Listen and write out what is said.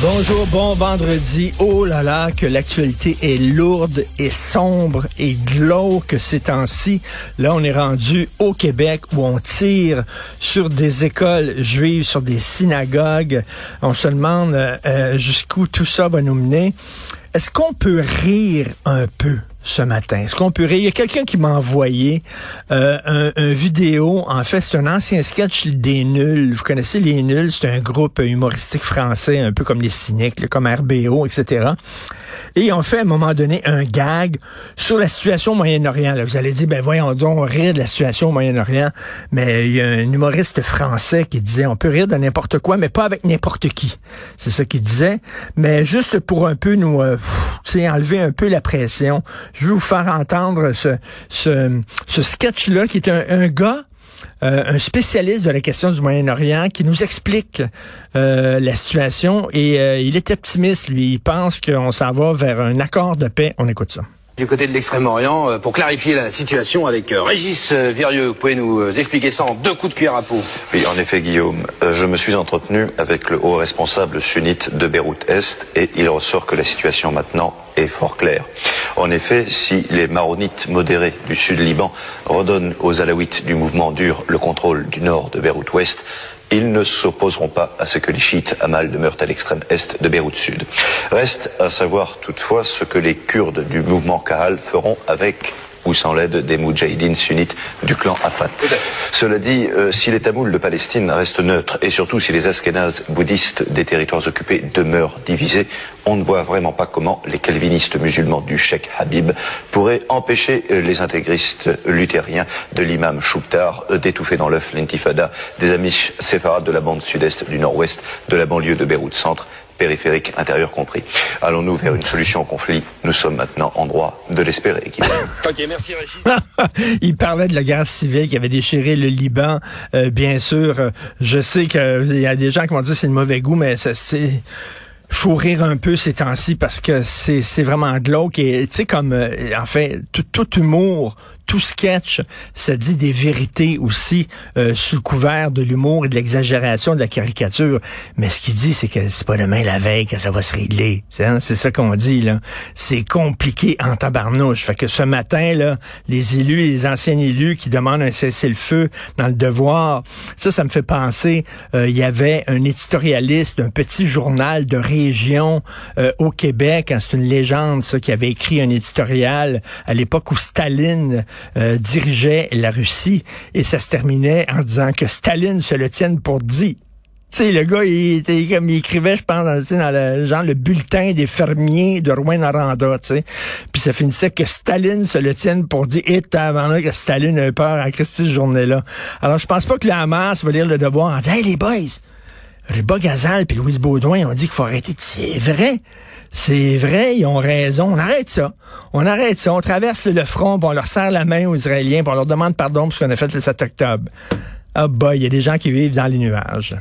Bonjour, bon vendredi. Oh là là, que l'actualité est lourde et sombre et glauque ces temps-ci. Là, on est rendu au Québec où on tire sur des écoles juives, sur des synagogues. On se demande euh, euh, jusqu'où tout ça va nous mener. Est-ce qu'on peut rire un peu? Ce matin. Est-ce qu'on peut rire? Il y a quelqu'un qui m'a envoyé euh, un, vidéo. En fait, c'est un ancien sketch des Nuls. Vous connaissez les Nuls? C'est un groupe humoristique français, un peu comme les cyniques, comme RBO, etc. Et ils ont fait à un moment donné un gag sur la situation au Moyen-Orient. Vous allez dire, ben voyons donc, rire de la situation au Moyen-Orient. Mais il y a un humoriste français qui disait, on peut rire de n'importe quoi, mais pas avec n'importe qui. C'est ça qu'il disait. Mais juste pour un peu nous, euh, enlever un peu la pression, je vais vous faire entendre ce, ce, ce sketch-là qui est un, gars euh, un spécialiste de la question du Moyen-Orient qui nous explique euh, la situation et euh, il est optimiste, lui. Il pense qu'on s'en va vers un accord de paix. On écoute ça. Du côté de l'Extrême-Orient, pour clarifier la situation avec Régis Virieux, vous pouvez nous expliquer ça en deux coups de cuillère à peau Oui, en effet, Guillaume. je me suis entretenu avec le haut responsable sunnite de Beyrouth-Est et il ressort que la situation maintenant est fort claire. En effet, si les maronites modérés du sud Liban redonnent aux alaouites du mouvement dur le contrôle du nord de Beyrouth-Ouest, ils ne s'opposeront pas à ce que les chiites Amal demeurent à l'extrême est de Beyrouth Sud. Reste à savoir toutefois ce que les Kurdes du mouvement Kahal feront avec ou sans l'aide des Moudjahidines sunnites du clan Afat. Cela dit, euh, si les Tamouls de Palestine restent neutres et surtout si les Askénazes bouddhistes des territoires occupés demeurent divisés, on ne voit vraiment pas comment les calvinistes musulmans du Sheikh Habib pourraient empêcher euh, les intégristes luthériens de l'imam Chouptar euh, d'étouffer dans l'œuf l'intifada des amis séfarades de la bande sud-est du nord-ouest de la banlieue de Beyrouth Centre périphérique intérieur compris. Allons-nous vers une solution au conflit? Nous sommes maintenant en droit de l'espérer. ok, merci Rachid. Il parlait de la guerre civile qui avait déchiré le Liban. Euh, bien sûr, je sais qu'il y a des gens qui vont dire c'est le mauvais goût, mais c'est faut rire un peu ces temps-ci parce que c'est vraiment glauque et tu sais comme euh, en fait tout, tout humour tout sketch, ça dit des vérités aussi euh, sous le couvert de l'humour et de l'exagération, de la caricature. Mais ce qu'il dit, c'est que c'est pas demain la veille que ça va se régler. Hein? C'est ça qu'on dit là. C'est compliqué en tabarnouche. Fait que ce matin là, les élus, les anciens élus qui demandent un cessez-le-feu dans le devoir, ça, ça me fait penser. Euh, il y avait un éditorialiste d'un petit journal de région euh, au Québec. Hein, c'est une légende ça qui avait écrit un éditorial à l'époque où Staline euh, dirigeait la Russie et ça se terminait en disant que Staline se le tienne pour dit. Sais, le gars, il, était comme il écrivait, je pense, dans, dans le genre le bulletin des fermiers de Rouen-Noranda, tu sais. Puis ça finissait que Staline se le tienne pour dire, et avant que Staline a eu peur à Christie cette journée-là. Alors, je pense pas que la Hamas va lire le devoir en disant, hey, les boys, Ruba Gazal puis Louise Baudouin ont dit qu'il faut arrêter. C'est vrai. C'est vrai, ils ont raison. On arrête ça. On arrête ça. On traverse le front, puis on leur serre la main aux Israéliens, puis on leur demande pardon pour ce qu'on a fait le 7 octobre. Ah bah, il y a des gens qui vivent dans les nuages.